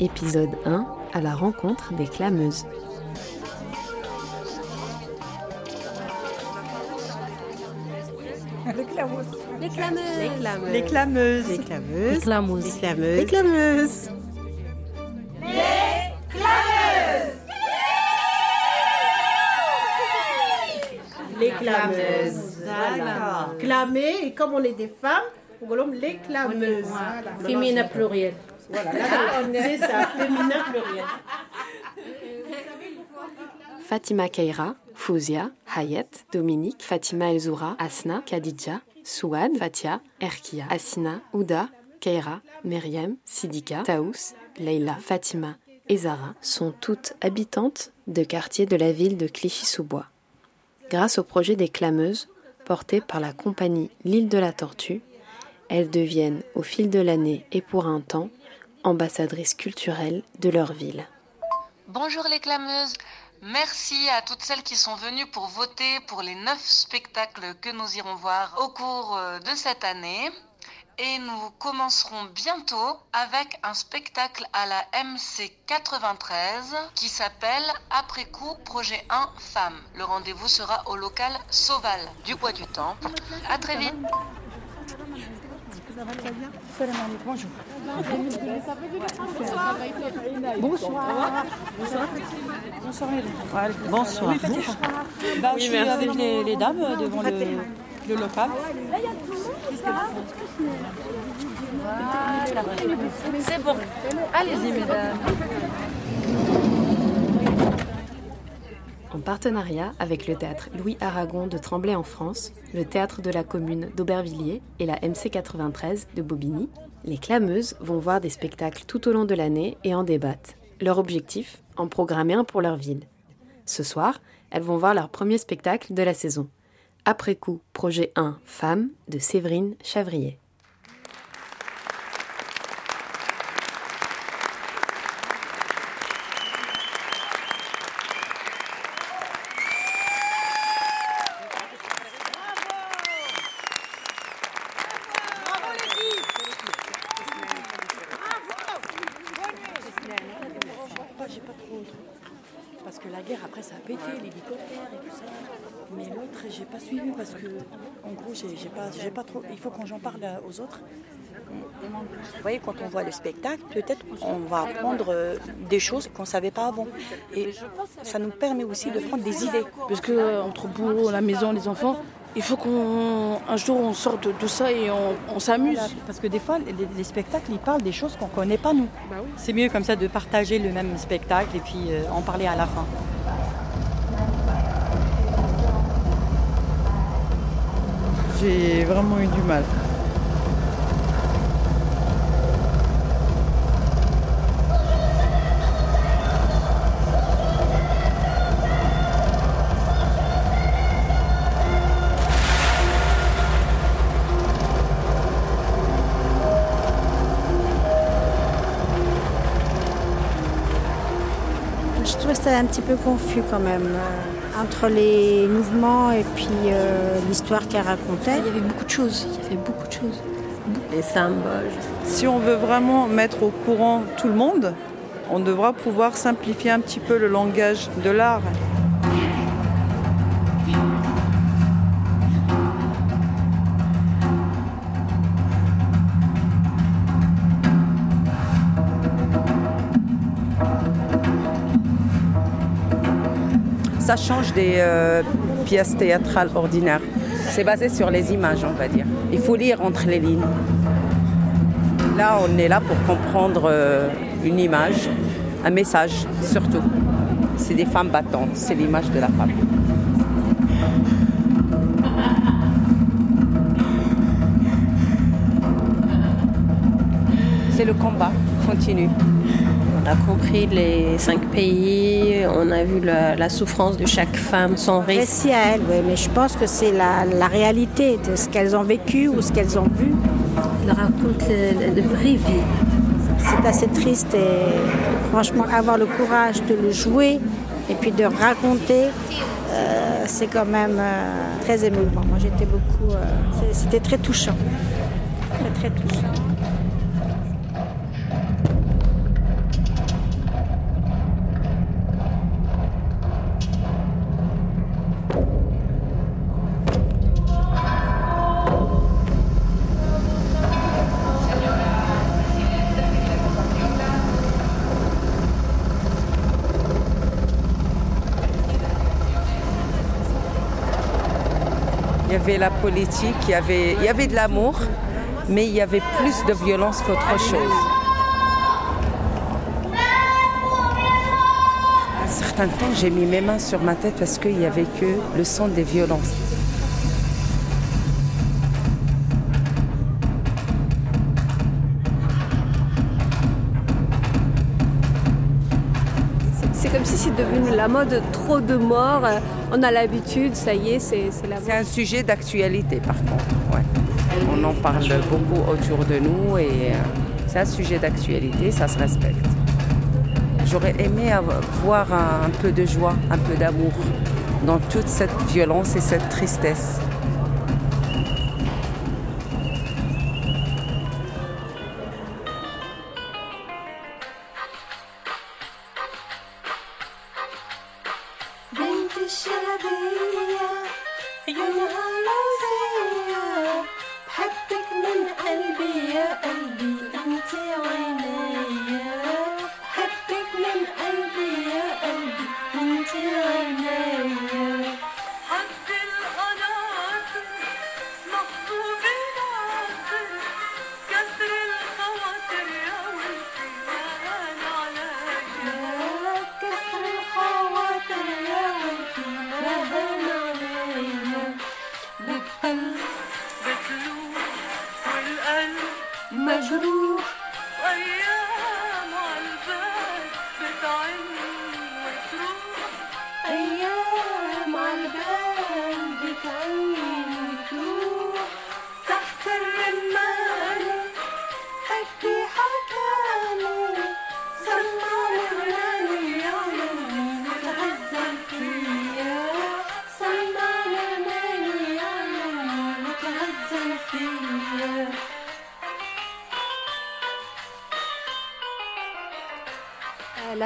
Épisode 1 à la rencontre des clameuses. Les clameuses. Les clameuses. Les clameuses. Les clameuses. Les clameuses. Les clameuses. Les clameuses. Les clameuses. Clamer, et comme on est des femmes, on les clameuses. Féminin pluriel. Voilà, là, c'est ça, féminin pluriel. Fatima Keira, Fouzia, Hayet, Dominique, Fatima Elzoura, Asna, Khadija, Souad, Fatia, Erkia, Asina, Ouda, Keira, Myriam, Sidika, Taous, Leila, Fatima et Zara sont toutes habitantes de quartiers de la ville de Clichy-sous-Bois. Grâce au projet des clameuses, porté par la compagnie L'île de la Tortue, elles deviennent, au fil de l'année et pour un temps, ambassadrices culturelles de leur ville. Bonjour les clameuses. Merci à toutes celles qui sont venues pour voter pour les neuf spectacles que nous irons voir au cours euh, de cette année. Et nous commencerons bientôt avec un spectacle à la MC 93 qui s'appelle Après coup projet 1 femmes. Le rendez-vous sera au local Sauval du Bois du Temple. À très vite. Bonjour. Bonsoir. Bonsoir. Bonsoir. Bah, je suis avec les, les dames devant le, le local. C'est bon. Allez-y, mesdames. En partenariat avec le théâtre Louis Aragon de Tremblay en France, le théâtre de la commune d'Aubervilliers et la MC 93 de Bobigny, les clameuses vont voir des spectacles tout au long de l'année et en débattent. Leur objectif En programmer un pour leur ville. Ce soir, elles vont voir leur premier spectacle de la saison. Après coup, projet 1 Femmes de Séverine Chavrier. J'ai pas trop. Parce que la guerre, après, ça a pété, l'hélicoptère et tout ça. Mais l'autre, j'ai pas suivi parce que, en gros, j'ai pas, trop. Il faut qu'on j'en parle euh, aux autres. Vous voyez, quand on voit le spectacle, peut-être on va apprendre euh, des choses qu'on ne savait pas avant. Et ça nous permet aussi de prendre des idées. Parce que euh, entre boulot, la maison, les enfants, il faut qu'on un jour on sorte de tout ça et on, on s'amuse. Parce que des fois, les, les spectacles, ils parlent des choses qu'on ne connaît pas, nous. C'est mieux comme ça de partager le même spectacle et puis euh, en parler à la fin. J'ai vraiment eu du mal. Je trouve c'était un petit peu confus quand même, entre les mouvements et puis euh, l'histoire qu'elle racontait. Il y avait beaucoup de choses. Il y avait beaucoup de choses. Les symboles. Si on veut vraiment mettre au courant tout le monde, on devra pouvoir simplifier un petit peu le langage de l'art. Ça change des euh, pièces théâtrales ordinaires. C'est basé sur les images, on va dire. Il faut lire entre les lignes. Là, on est là pour comprendre euh, une image, un message surtout. C'est des femmes battantes, c'est l'image de la femme. C'est le combat continu. On a compris les cinq pays, on a vu la, la souffrance de chaque femme, son récit. Récit à elle, oui, mais je pense que c'est la, la réalité de ce qu'elles ont vécu ou ce qu'elles ont vu. Elle raconte le, le vraie vie. C'est assez triste et franchement, avoir le courage de le jouer et puis de raconter, euh, c'est quand même euh, très émouvant. Moi, j'étais beaucoup. euh, C'était très touchant. Très, très touchant. Avait la politique, il y avait, il y avait de l'amour, mais il y avait plus de violence qu'autre chose. Un certain temps, j'ai mis mes mains sur ma tête parce qu'il n'y avait que le son des violences. Devenu la mode, trop de morts, euh, on a l'habitude, ça y est, c'est la mode. C'est un sujet d'actualité par contre. ouais. On en parle beaucoup autour de nous et euh, c'est un sujet d'actualité, ça se respecte. J'aurais aimé avoir- voir un peu de joie, un peu d'amour dans toute cette violence et cette tristesse.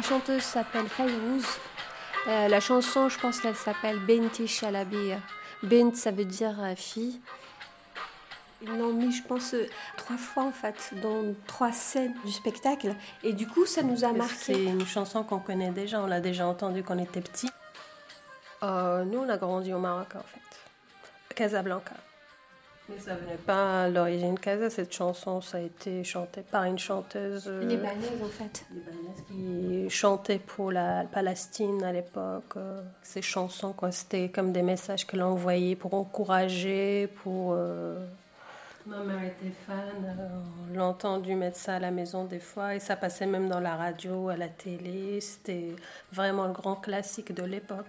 La chanteuse s'appelle Fayrouz. Euh, la chanson, je pense qu'elle s'appelle Benti Shalabi. Bent, ça veut dire euh, fille. Ils l'ont mis, je pense, euh, trois fois en fait, dans trois scènes du spectacle. Et du coup, ça nous a C'est marqué. une chanson qu'on connaît déjà, on l'a déjà entendue quand on était petit. Euh, nous, on a grandi au Maroc en fait, Casablanca. Mais ça venait pas à l'origine Casa, cette chanson, ça a été chanté par une chanteuse euh, Libanaise en fait. libanaise qui chantait pour la Palestine à l'époque. euh, Ces chansons, quoi, c'était comme des messages qu'elle envoyait pour encourager, pour. euh, Ma mère était fan, euh, on l'a entendu mettre ça à la maison des fois et ça passait même dans la radio, à la télé. C'était vraiment le grand classique de l'époque.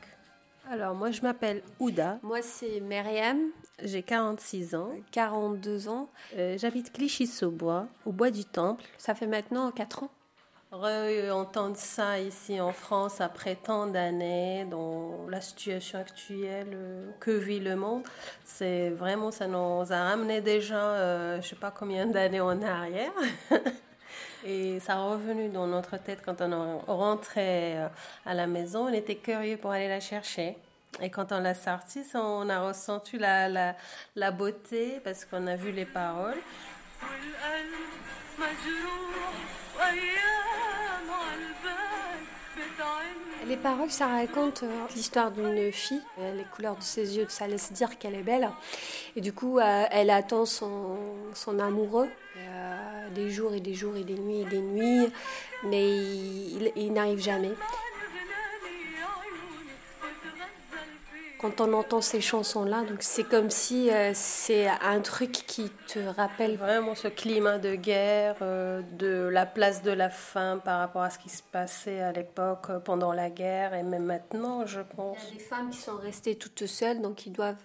Alors moi je m'appelle Ouda, Moi, c'est Myriam, j'ai 46 ans, 42 ans. Euh, j'habite Clichy-sous-Bois, au bois du Temple. Ça fait maintenant 4 ans. Entendre ça ici en France après tant d'années, dans la situation actuelle euh, que vit le monde, c'est vraiment, ça nous a ramené déjà, euh, je sais pas combien d'années en arrière. Et ça a revenu dans notre tête quand on est rentré euh, à la maison. On était curieux pour aller la chercher. Et quand on l'a sorti, on a ressenti la, la, beauté parce qu'on a vu les paroles. Les paroles, ça raconte euh, l'histoire d'une fille. Euh, les couleurs de ses yeux, ça laisse dire qu'elle est belle. Et du coup, euh, elle attend son, son amoureux des jours et des jours et des nuits et des nuits, mais il n'arrive jamais. Quand on entend ces chansons-là, donc c'est comme si euh, c'est un truc qui te rappelle Vraiment ce climat de guerre, euh, de la place de la femme par rapport à ce qui se passait à l'époque euh, pendant la guerre et même maintenant, je pense. Il y a des femmes qui sont restées toutes seules, donc ils doivent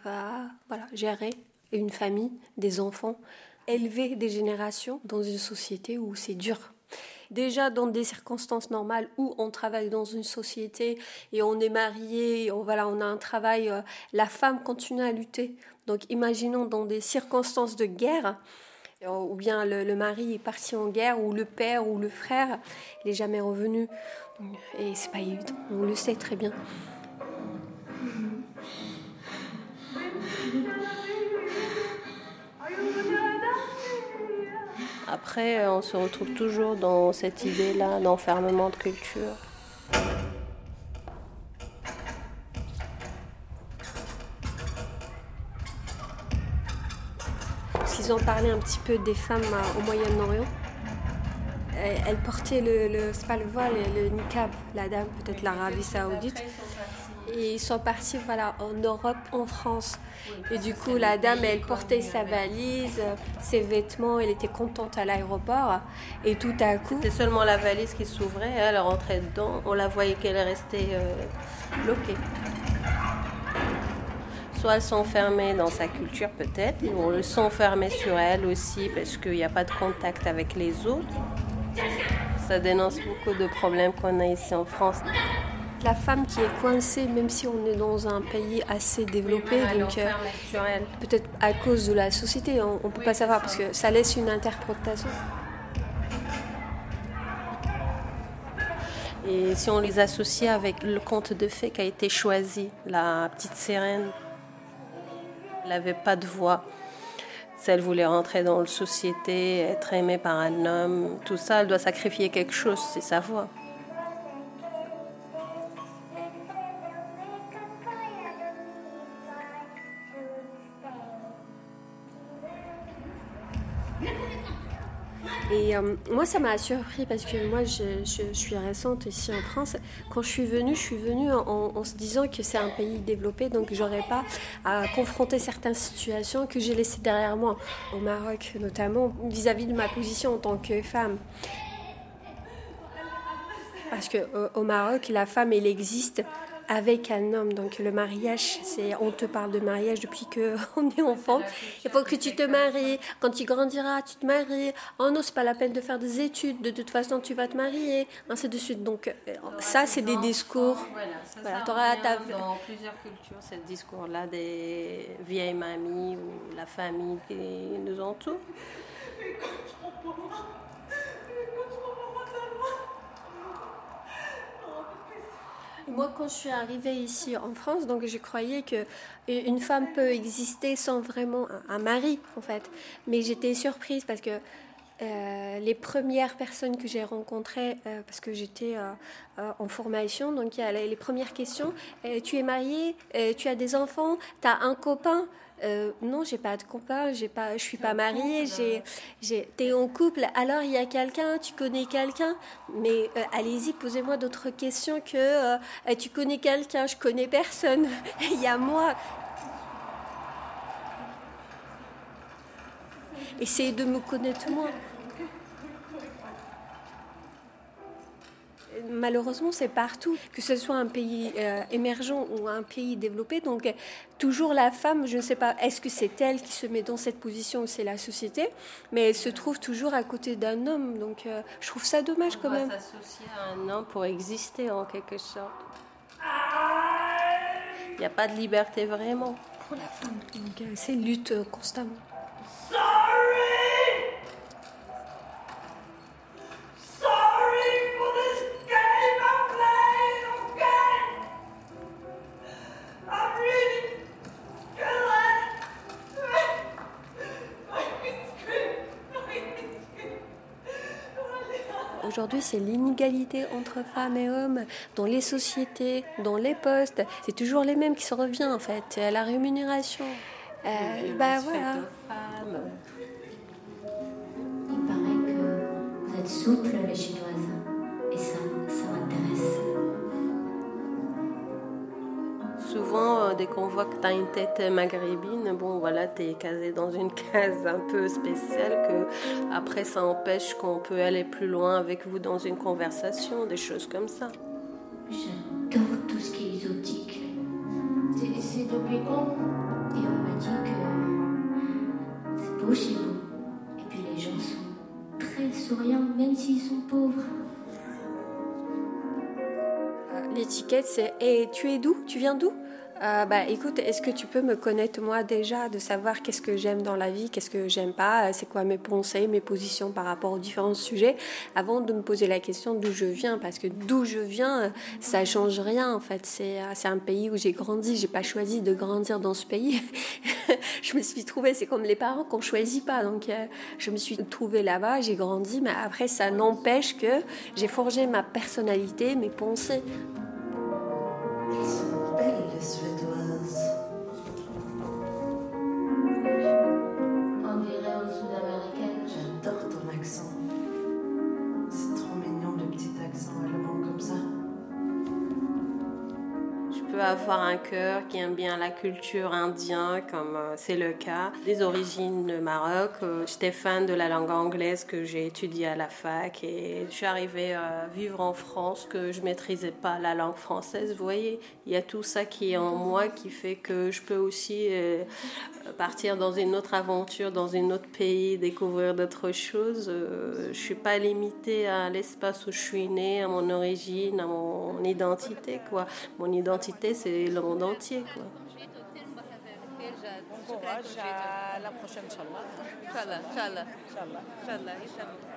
voilà, gérer une famille, des enfants, élever des générations dans une société où c'est dur. Déjà dans des circonstances normales où on travaille dans une société et on est marié, on, voilà, on a un travail, euh, la femme continue à lutter. Donc imaginons dans des circonstances de guerre, euh, ou bien le, le mari est parti en guerre, ou le père ou le frère, n'est jamais revenu. Et c'est pas évident, on le sait très bien. Après, on se retrouve toujours dans cette idée-là d'enfermement de culture. ils ont parlé un petit peu des femmes au Moyen-Orient. Euh, Elle portait le, le le voile, le niqab, la dame, peut-être l'Arabie Saoudite. Et ils sont partis voilà, en Europe, en France. Et du coup, la dame, elle portait sa valise, euh, ses vêtements, elle était contente à l'aéroport. Et tout à coup, C'était seulement la valise qui s'ouvrait, elle rentrait dedans, on la voyait qu'elle restait euh, bloquée. Soit elle s'enfermait dans sa culture peut-être, ou elle s'enfermait sur elle aussi parce qu'il n'y a pas de contact avec les autres. Ça dénonce beaucoup de problèmes qu'on a ici en France. La femme qui est coincée, même si on est dans un pays assez développé, donc euh, peut-être à cause de la société, on ne peut pas savoir parce que ça laisse une interprétation. Et si on les associe avec le conte de fées qui a été choisi, la petite sirène, elle n'avait pas de voix. Si elle voulait rentrer dans la société, être aimée par un homme, tout ça, elle doit sacrifier quelque chose, c'est sa voix. Et euh, moi, ça m'a surpris parce que moi, je, suis récente ici en France. Quand je suis venue, je suis venue en, en se disant que c'est un pays développé, donc j'aurais pas à confronter certaines situations que j'ai laissées derrière moi, au Maroc notamment, vis-à-vis de ma position en tant que femme. Parce que euh, au Maroc, la femme, elle existe avec un homme. Donc le mariage, c'est on te parle de mariage depuis que on est enfant. Il faut que tu te maries. Quand tu grandiras, tu te maries. Oh non, c'est pas la peine de faire des études. De toute façon, tu vas te marier. Ainsi de suite. Donc euh, ça, c'est des discours. Voilà, ça, Voilà, ça ta- dans plusieurs cultures, ce discours-là des vieilles mamies ou la famille qui nous entoure. Moi, quand je suis arrivée ici en France, donc je croyais que une femme peut exister sans vraiment un, mari, en fait. Mais j'étais surprise parce que euh, les premières personnes que j'ai rencontrées, euh, parce que j'étais euh, euh, en formation, donc il y a les, les premières questions. Euh, tu es mariée Euh, Tu as des enfants Tu as un copain Euh, non, j'ai pas de copain, j'ai pas, je suis pas mariée, j'ai, j'ai, t'es en couple, alors il y a quelqu'un, tu connais quelqu'un, mais euh, allez-y, posez-moi d'autres questions que euh, tu connais quelqu'un, je connais personne, il y a moi. Essayez de me connaître moi. Malheureusement, c'est partout, que ce soit un pays euh, émergent ou un pays développé. Donc, toujours la femme, je ne sais pas, est-ce que c'est elle qui se met dans cette position ou c'est la société, mais elle se trouve toujours à côté d'un homme. Donc, euh, je trouve ça dommage quand même. s'associer à un homme pour exister en quelque sorte. Il n'y a pas de liberté vraiment. Pour la femme, donc, euh, c'est lutte constamment. C'est l'inégalité entre femmes et hommes dans les sociétés, dans les postes. C'est toujours les mêmes qui se revient en fait. C'est la rémunération. Euh, bah voilà. Il paraît que vous êtes souples, les Chinoises. Dès qu'on voit que tu as une tête maghrébine, bon voilà, tu es casé dans une case un peu spéciale que après ça empêche qu'on peut aller plus loin avec vous dans une conversation, des choses comme ça. J'adore tout ce qui est exotique. C'est- depuis quand? Et on m'a dit que c'est beau chez vous. Et puis les gens sont très souriants, même s'ils sont pauvres. L'étiquette, c'est Et tu es d'où? Tu viens d'où? Euh, bah écoute, est-ce que tu peux me connaître moi déjà, de savoir qu'est-ce que j'aime dans la vie, qu'est-ce que j'aime pas, euh, c'est quoi mes pensées, mes positions par rapport aux différents sujets, avant de me poser la question d'où je viens, parce que d'où je viens, ça change rien en fait. C'est euh, un pays où j'ai grandi, j'ai pas choisi de grandir dans ce pays. je me suis trouvée, c'est comme les parents qu'on choisit pas, donc je me suis trouvée là-bas, j'ai grandi, mais après ça n'empêche que j'ai forgé ma personnalité, mes pensées. Avoir un cœur qui aime bien la culture indienne, comme euh, c'est le cas. Des origines Maroc. Euh, J'étais fan de la langue anglaise que j'ai étudiée à la fac et je suis arrivée à vivre en France que je maîtrisais pas la langue française. Vous voyez, il y a tout ça qui est en moi qui fait que je peux aussi euh, partir dans une autre aventure, dans un autre pays, découvrir d'autres choses. Euh, je suis pas limitée à l'espace où je suis née, à mon origine, à mon identité. Quoi. Mon identité, c'est le monde entier. Quoi. Bon courage, à la prochaine, Inch'Allah. Inch'Allah, Inch'Allah. Inch'Allah, يسلموا.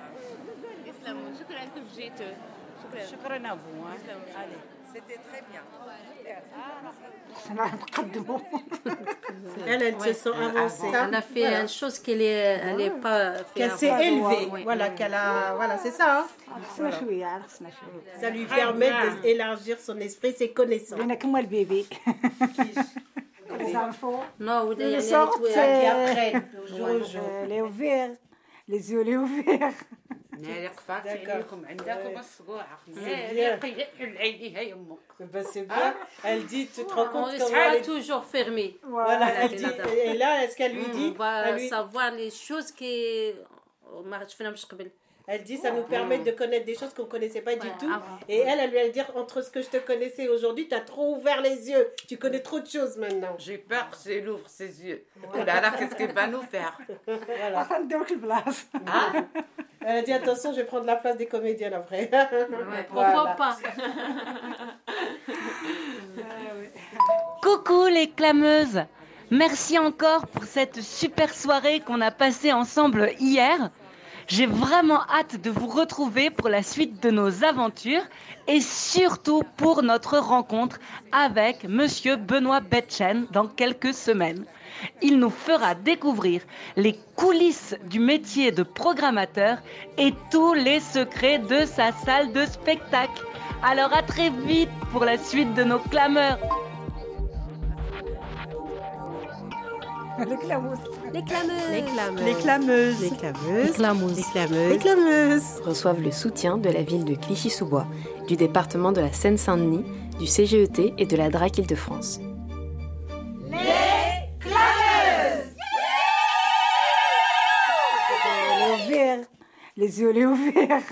يسلموا. شكرا انكم جيتوا. شكرا. شكرا à vous. Hein. يسلموا. Allez, c'était très bien. Elle, elle se sent avancée. Elle a fait une chose qu'elle n'est elle est pas. Qu'elle s'est élevée. Voilà, qu'elle a. Voilà, c'est ça. Hein. Ah, ça lui permet d'élargir son esprit, ses connaissances. On a comme moi le bébé. Les enfants. Non, vous devez aller après. Les ouverts. Les yeux, les ouverts. Ben, c'est bien. Elle dit, tu te rends compte ne comment sera elle est- toujours fermé. Voilà, elle dit, et là, est-ce qu'elle lui Mm, dit On va elle, lui- savoir les choses qui ما عرفتش فينا مش قبل. Elle dit, ça nous oh. permet de connaître des choses qu'on ne connaissait pas du tout. Et elle, elle lui a dit, entre ce que je te connaissais aujourd'hui, tu as trop ouvert les yeux. Tu connais trop de choses maintenant. J'ai peur qu'elle l'ouvre ses yeux. Oh là là, qu'est-ce qu'elle va nous faire? Voilà. Ah. Elle a dit, attention, je vais prendre la place des comédiennes après. Pourquoi pas? Coucou les clameuses Merci encore pour cette super soirée qu'on a passée ensemble hier. J'ai vraiment hâte de vous retrouver pour la suite de nos aventures et surtout pour notre rencontre avec Monsieur Benoît Betchen dans quelques semaines. Il nous fera découvrir les coulisses du métier de programmateur et tous les secrets de sa salle de spectacle. Alors à très vite pour la suite de nos clameurs. Clameuses. Les clameuses. Les clameuses. Les clameuses. Les clameuses. Les clameuses. Les clameuses. Les clameuses. reçoivent le soutien de la ville de Clichy-sous-Bois, du département de la Seine-Saint-Denis, du CGET et de la DRAC Île-de-France. Les ouverts, les yeux les ouverts.